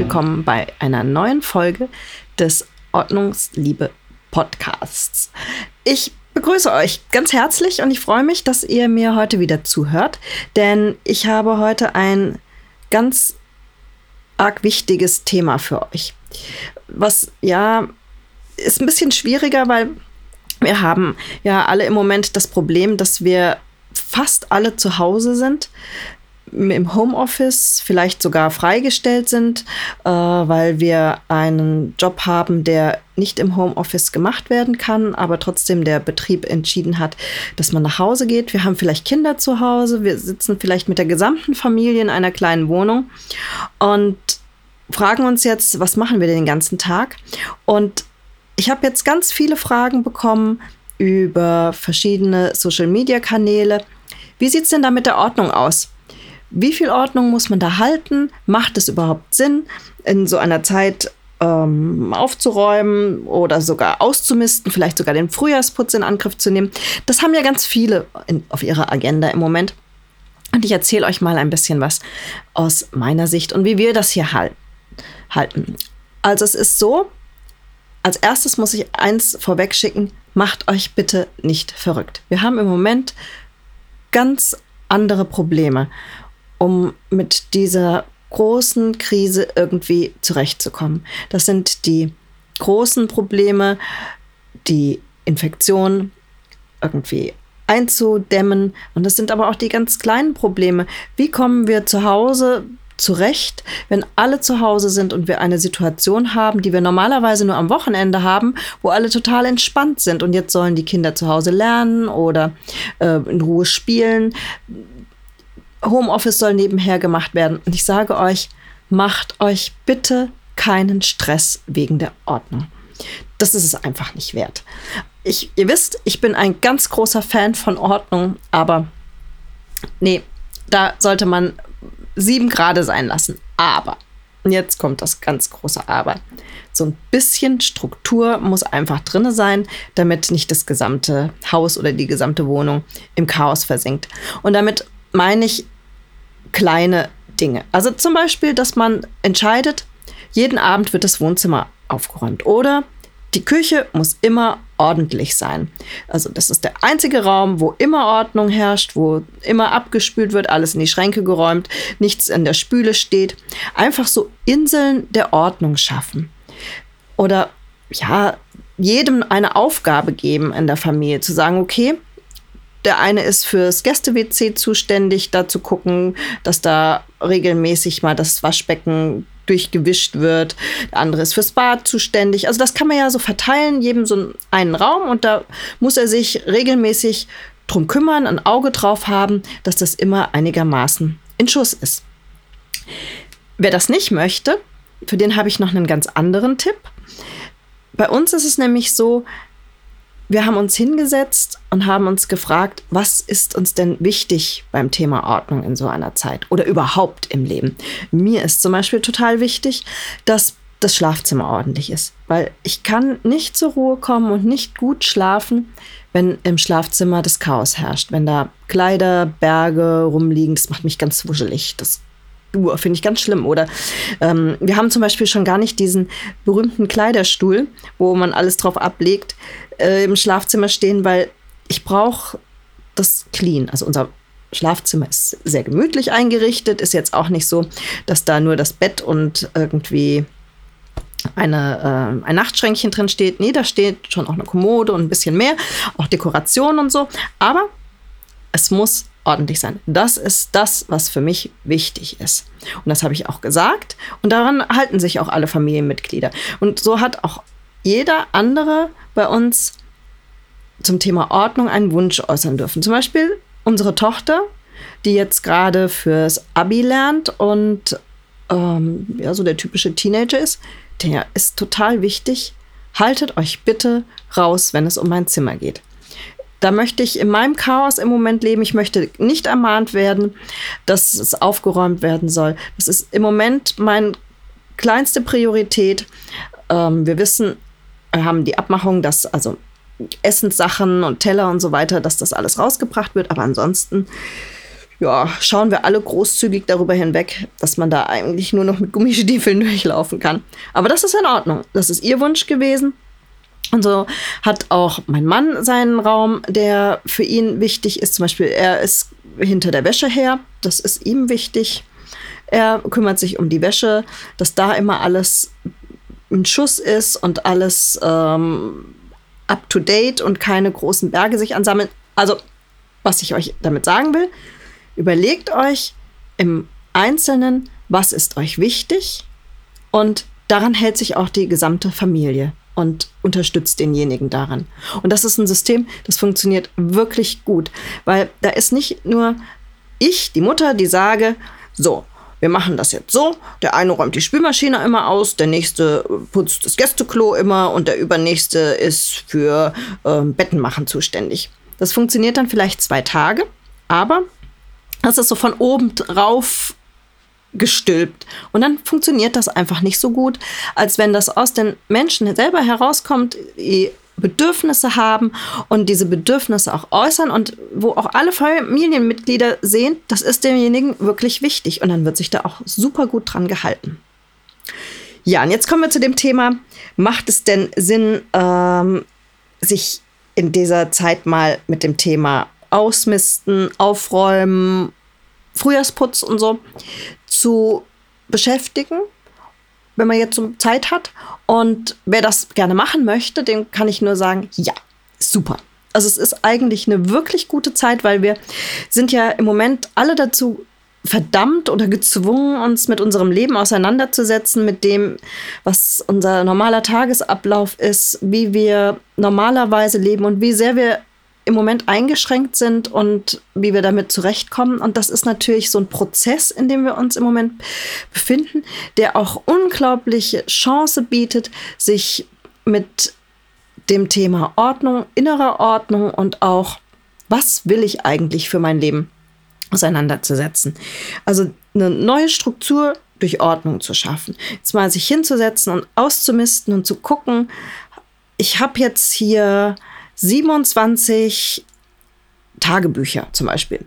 willkommen bei einer neuen Folge des Ordnungsliebe Podcasts. Ich begrüße euch ganz herzlich und ich freue mich, dass ihr mir heute wieder zuhört, denn ich habe heute ein ganz arg wichtiges Thema für euch. Was ja ist ein bisschen schwieriger, weil wir haben ja alle im Moment das Problem, dass wir fast alle zu Hause sind im Homeoffice vielleicht sogar freigestellt sind, äh, weil wir einen Job haben, der nicht im Homeoffice gemacht werden kann, aber trotzdem der Betrieb entschieden hat, dass man nach Hause geht. Wir haben vielleicht Kinder zu Hause, wir sitzen vielleicht mit der gesamten Familie in einer kleinen Wohnung und fragen uns jetzt, was machen wir den ganzen Tag? Und ich habe jetzt ganz viele Fragen bekommen über verschiedene Social-Media-Kanäle. Wie sieht es denn da mit der Ordnung aus? Wie viel Ordnung muss man da halten? Macht es überhaupt Sinn, in so einer Zeit ähm, aufzuräumen oder sogar auszumisten, vielleicht sogar den Frühjahrsputz in Angriff zu nehmen? Das haben ja ganz viele in, auf ihrer Agenda im Moment. Und ich erzähle euch mal ein bisschen was aus meiner Sicht und wie wir das hier halten. Also es ist so, als erstes muss ich eins vorweg schicken, macht euch bitte nicht verrückt. Wir haben im Moment ganz andere Probleme um mit dieser großen Krise irgendwie zurechtzukommen. Das sind die großen Probleme, die Infektion irgendwie einzudämmen. Und das sind aber auch die ganz kleinen Probleme. Wie kommen wir zu Hause zurecht, wenn alle zu Hause sind und wir eine Situation haben, die wir normalerweise nur am Wochenende haben, wo alle total entspannt sind und jetzt sollen die Kinder zu Hause lernen oder äh, in Ruhe spielen. Homeoffice soll nebenher gemacht werden. Und ich sage euch, macht euch bitte keinen Stress wegen der Ordnung. Das ist es einfach nicht wert. Ich, ihr wisst, ich bin ein ganz großer Fan von Ordnung, aber nee, da sollte man sieben Grade sein lassen. Aber, jetzt kommt das ganz große Aber. So ein bisschen Struktur muss einfach drin sein, damit nicht das gesamte Haus oder die gesamte Wohnung im Chaos versinkt. Und damit meine ich kleine Dinge. Also zum Beispiel, dass man entscheidet, jeden Abend wird das Wohnzimmer aufgeräumt oder die Küche muss immer ordentlich sein. Also das ist der einzige Raum, wo immer Ordnung herrscht, wo immer abgespült wird, alles in die Schränke geräumt, nichts in der Spüle steht. Einfach so Inseln der Ordnung schaffen. Oder ja, jedem eine Aufgabe geben in der Familie, zu sagen, okay, der eine ist fürs Gäste-WC zuständig, da zu gucken, dass da regelmäßig mal das Waschbecken durchgewischt wird. Der andere ist fürs Bad zuständig. Also das kann man ja so verteilen, jedem so einen Raum und da muss er sich regelmäßig drum kümmern, ein Auge drauf haben, dass das immer einigermaßen in Schuss ist. Wer das nicht möchte, für den habe ich noch einen ganz anderen Tipp. Bei uns ist es nämlich so, wir haben uns hingesetzt und haben uns gefragt, was ist uns denn wichtig beim Thema Ordnung in so einer Zeit oder überhaupt im Leben. Mir ist zum Beispiel total wichtig, dass das Schlafzimmer ordentlich ist, weil ich kann nicht zur Ruhe kommen und nicht gut schlafen, wenn im Schlafzimmer das Chaos herrscht, wenn da Kleider, Berge rumliegen, das macht mich ganz wuschelig. Das finde ich ganz schlimm. Oder ähm, wir haben zum Beispiel schon gar nicht diesen berühmten Kleiderstuhl, wo man alles drauf ablegt äh, im Schlafzimmer stehen, weil ich brauche das clean. Also unser Schlafzimmer ist sehr gemütlich eingerichtet, ist jetzt auch nicht so, dass da nur das Bett und irgendwie eine, äh, ein Nachtschränkchen drin steht. Nee, da steht schon auch eine Kommode und ein bisschen mehr, auch Dekoration und so. Aber es muss ordentlich sein. Das ist das, was für mich wichtig ist. Und das habe ich auch gesagt. Und daran halten sich auch alle Familienmitglieder. Und so hat auch jeder andere bei uns zum Thema Ordnung einen Wunsch äußern dürfen. Zum Beispiel unsere Tochter, die jetzt gerade fürs Abi lernt und ähm, ja, so der typische Teenager ist, der ist total wichtig. Haltet euch bitte raus, wenn es um mein Zimmer geht. Da möchte ich in meinem Chaos im Moment leben. Ich möchte nicht ermahnt werden, dass es aufgeräumt werden soll. Das ist im Moment meine kleinste Priorität. Ähm, wir wissen, wir haben die Abmachung, dass also Essenssachen und Teller und so weiter, dass das alles rausgebracht wird. Aber ansonsten ja, schauen wir alle großzügig darüber hinweg, dass man da eigentlich nur noch mit Gummistiefeln durchlaufen kann. Aber das ist in Ordnung. Das ist ihr Wunsch gewesen. Und so hat auch mein Mann seinen Raum, der für ihn wichtig ist. Zum Beispiel, er ist hinter der Wäsche her. Das ist ihm wichtig. Er kümmert sich um die Wäsche, dass da immer alles in Schuss ist und alles ähm, up to date und keine großen Berge sich ansammeln. Also, was ich euch damit sagen will, überlegt euch im Einzelnen, was ist euch wichtig und daran hält sich auch die gesamte Familie und unterstützt denjenigen daran. Und das ist ein System, das funktioniert wirklich gut, weil da ist nicht nur ich, die Mutter, die sage, so, wir machen das jetzt so, der eine räumt die Spülmaschine immer aus, der nächste putzt das Gästeklo immer und der übernächste ist für ähm, Bettenmachen zuständig. Das funktioniert dann vielleicht zwei Tage, aber das ist so von oben drauf gestülpt. Und dann funktioniert das einfach nicht so gut, als wenn das aus den Menschen selber herauskommt, die Bedürfnisse haben und diese Bedürfnisse auch äußern und wo auch alle Familienmitglieder sehen, das ist demjenigen wirklich wichtig und dann wird sich da auch super gut dran gehalten. Ja, und jetzt kommen wir zu dem Thema, macht es denn Sinn, ähm, sich in dieser Zeit mal mit dem Thema Ausmisten, Aufräumen, Frühjahrsputz und so zu beschäftigen, wenn man jetzt so Zeit hat. Und wer das gerne machen möchte, dem kann ich nur sagen, ja, super. Also es ist eigentlich eine wirklich gute Zeit, weil wir sind ja im Moment alle dazu verdammt oder gezwungen, uns mit unserem Leben auseinanderzusetzen, mit dem, was unser normaler Tagesablauf ist, wie wir normalerweise leben und wie sehr wir im Moment eingeschränkt sind und wie wir damit zurechtkommen. Und das ist natürlich so ein Prozess, in dem wir uns im Moment befinden, der auch unglaubliche Chance bietet, sich mit dem Thema Ordnung, innerer Ordnung und auch, was will ich eigentlich für mein Leben auseinanderzusetzen. Also eine neue Struktur durch Ordnung zu schaffen. Jetzt mal sich hinzusetzen und auszumisten und zu gucken, ich habe jetzt hier 27 Tagebücher zum Beispiel.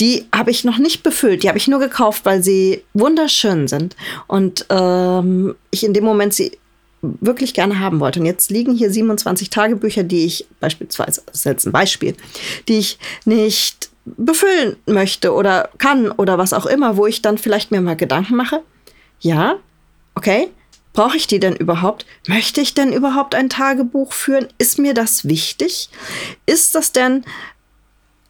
Die habe ich noch nicht befüllt, die habe ich nur gekauft, weil sie wunderschön sind und ähm, ich in dem Moment sie wirklich gerne haben wollte. Und jetzt liegen hier 27 Tagebücher, die ich beispielsweise, das ist jetzt ein Beispiel, die ich nicht befüllen möchte oder kann oder was auch immer, wo ich dann vielleicht mir mal Gedanken mache. Ja, okay, Brauche ich die denn überhaupt? Möchte ich denn überhaupt ein Tagebuch führen? Ist mir das wichtig? Ist das denn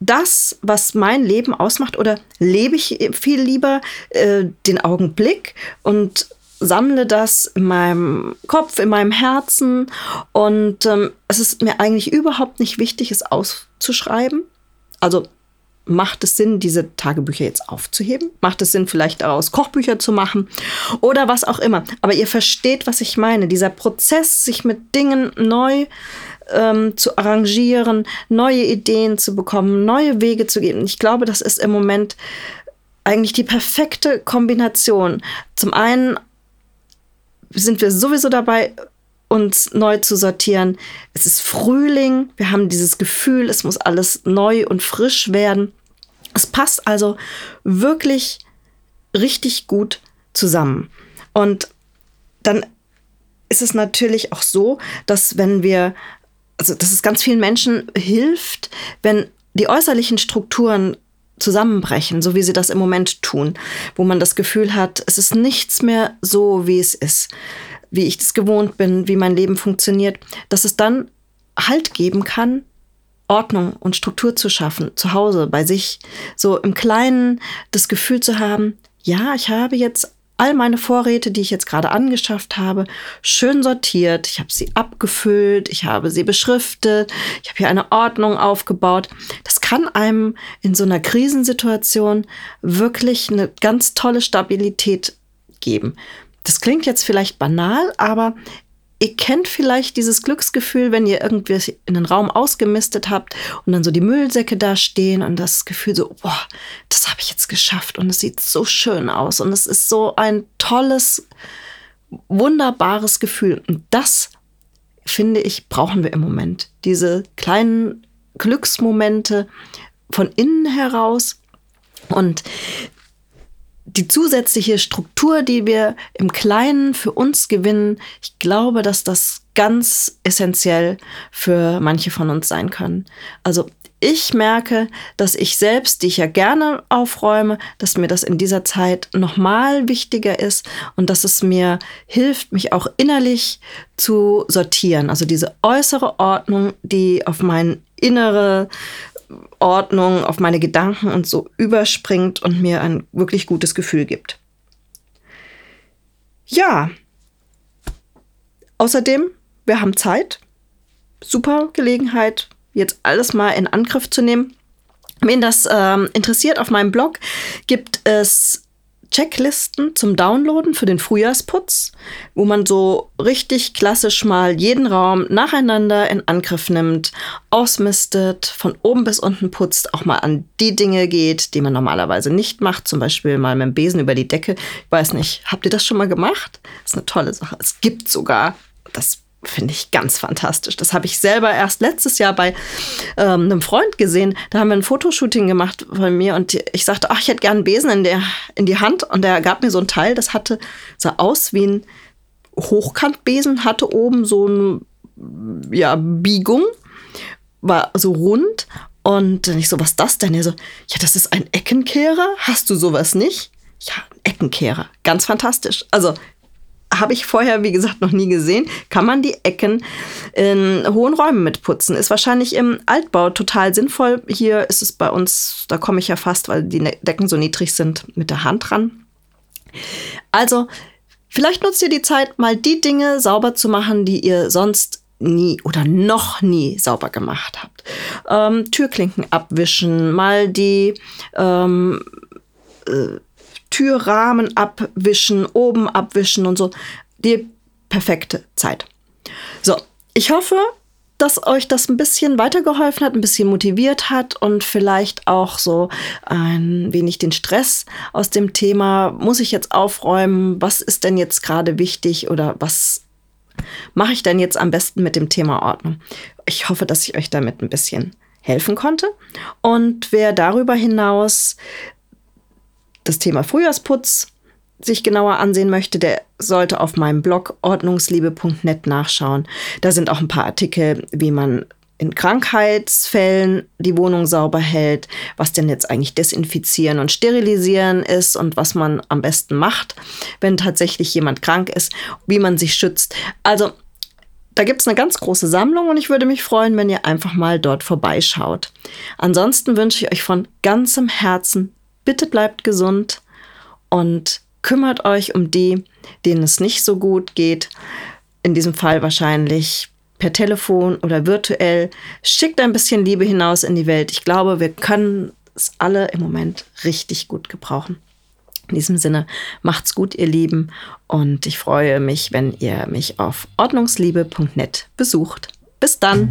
das, was mein Leben ausmacht? Oder lebe ich viel lieber äh, den Augenblick und sammle das in meinem Kopf, in meinem Herzen? Und ähm, es ist mir eigentlich überhaupt nicht wichtig, es auszuschreiben. Also macht es Sinn, diese Tagebücher jetzt aufzuheben? Macht es Sinn, vielleicht daraus Kochbücher zu machen oder was auch immer? Aber ihr versteht, was ich meine. Dieser Prozess, sich mit Dingen neu ähm, zu arrangieren, neue Ideen zu bekommen, neue Wege zu gehen. Ich glaube, das ist im Moment eigentlich die perfekte Kombination. Zum einen sind wir sowieso dabei, uns neu zu sortieren. Es ist Frühling, wir haben dieses Gefühl, es muss alles neu und frisch werden. Es passt also wirklich richtig gut zusammen. Und dann ist es natürlich auch so, dass wenn wir, also dass es ganz vielen Menschen hilft, wenn die äußerlichen Strukturen zusammenbrechen, so wie sie das im Moment tun, wo man das Gefühl hat, es ist nichts mehr so, wie es ist, wie ich das gewohnt bin, wie mein Leben funktioniert, dass es dann Halt geben kann Ordnung und Struktur zu schaffen, zu Hause, bei sich, so im Kleinen das Gefühl zu haben, ja, ich habe jetzt all meine Vorräte, die ich jetzt gerade angeschafft habe, schön sortiert. Ich habe sie abgefüllt, ich habe sie beschriftet, ich habe hier eine Ordnung aufgebaut. Das kann einem in so einer Krisensituation wirklich eine ganz tolle Stabilität geben. Das klingt jetzt vielleicht banal, aber Ihr kennt vielleicht dieses Glücksgefühl, wenn ihr irgendwie in den Raum ausgemistet habt und dann so die Müllsäcke da stehen und das Gefühl so, boah, das habe ich jetzt geschafft und es sieht so schön aus und es ist so ein tolles, wunderbares Gefühl. Und das, finde ich, brauchen wir im Moment. Diese kleinen Glücksmomente von innen heraus, Und die zusätzliche Struktur, die wir im Kleinen für uns gewinnen, ich glaube, dass das ganz essentiell für manche von uns sein können. Also ich merke, dass ich selbst, die ich ja gerne aufräume, dass mir das in dieser Zeit nochmal wichtiger ist und dass es mir hilft, mich auch innerlich zu sortieren. Also diese äußere Ordnung, die auf meine innere Ordnung, auf meine Gedanken und so überspringt und mir ein wirklich gutes Gefühl gibt. Ja. Außerdem, wir haben Zeit. Super Gelegenheit, jetzt alles mal in Angriff zu nehmen. Wen das ähm, interessiert, auf meinem Blog gibt es Checklisten zum Downloaden für den Frühjahrsputz, wo man so richtig klassisch mal jeden Raum nacheinander in Angriff nimmt, ausmistet, von oben bis unten putzt, auch mal an die Dinge geht, die man normalerweise nicht macht, zum Beispiel mal mit dem Besen über die Decke. Ich weiß nicht, habt ihr das schon mal gemacht? Das ist eine tolle Sache. Es gibt sogar, das finde ich ganz fantastisch. Das habe ich selber erst letztes Jahr bei ähm, einem Freund gesehen. Da haben wir ein Fotoshooting gemacht von mir und ich sagte, ach, ich hätte gern einen Besen in, der, in die Hand und er gab mir so ein Teil, das hatte, sah aus wie ein Hochkantbesen, hatte oben so eine ja, Biegung, war so rund und ich so, was ist das denn? Er so, ja, das ist ein Eckenkehrer. Hast du sowas nicht? Ja, Eckenkehrer. Ganz fantastisch. Also habe ich vorher, wie gesagt, noch nie gesehen. Kann man die Ecken in hohen Räumen mitputzen. Ist wahrscheinlich im Altbau total sinnvoll. Hier ist es bei uns, da komme ich ja fast, weil die ne-, Decken so niedrig sind, mit der Hand dran. Also, vielleicht nutzt ihr die Zeit, mal die Dinge sauber zu machen, die ihr sonst nie oder noch nie sauber gemacht habt. Ähm, Türklinken abwischen, mal die ähm, äh, Türrahmen abwischen, oben abwischen und so. Die perfekte Zeit. So, ich hoffe, dass euch das ein bisschen weitergeholfen hat, ein bisschen motiviert hat und vielleicht auch so ein wenig den Stress aus dem Thema, muss ich jetzt aufräumen, was ist denn jetzt gerade wichtig oder was mache ich denn jetzt am besten mit dem Thema Ordnung? Ich hoffe, dass ich euch damit ein bisschen helfen konnte. Und wer darüber hinaus das Thema Frühjahrsputz sich genauer ansehen möchte, der sollte auf meinem Blog ordnungsliebe.net nachschauen. Da sind auch ein paar Artikel, wie man in Krankheitsfällen die Wohnung sauber hält, was denn jetzt eigentlich desinfizieren und sterilisieren ist und was man am besten macht, wenn tatsächlich jemand krank ist, wie man sich schützt. Also da gibt es eine ganz große Sammlung und ich würde mich freuen, wenn ihr einfach mal dort vorbeischaut. Ansonsten wünsche ich euch von ganzem Herzen Bitte bleibt gesund und kümmert euch um die, denen es nicht so gut geht. In diesem Fall wahrscheinlich per Telefon oder virtuell. Schickt ein bisschen Liebe hinaus in die Welt. Ich glaube, wir können es alle im Moment richtig gut gebrauchen. In diesem Sinne, macht's gut, ihr Lieben, und ich freue mich, wenn ihr mich auf ordnungsliebe.net besucht. Bis dann!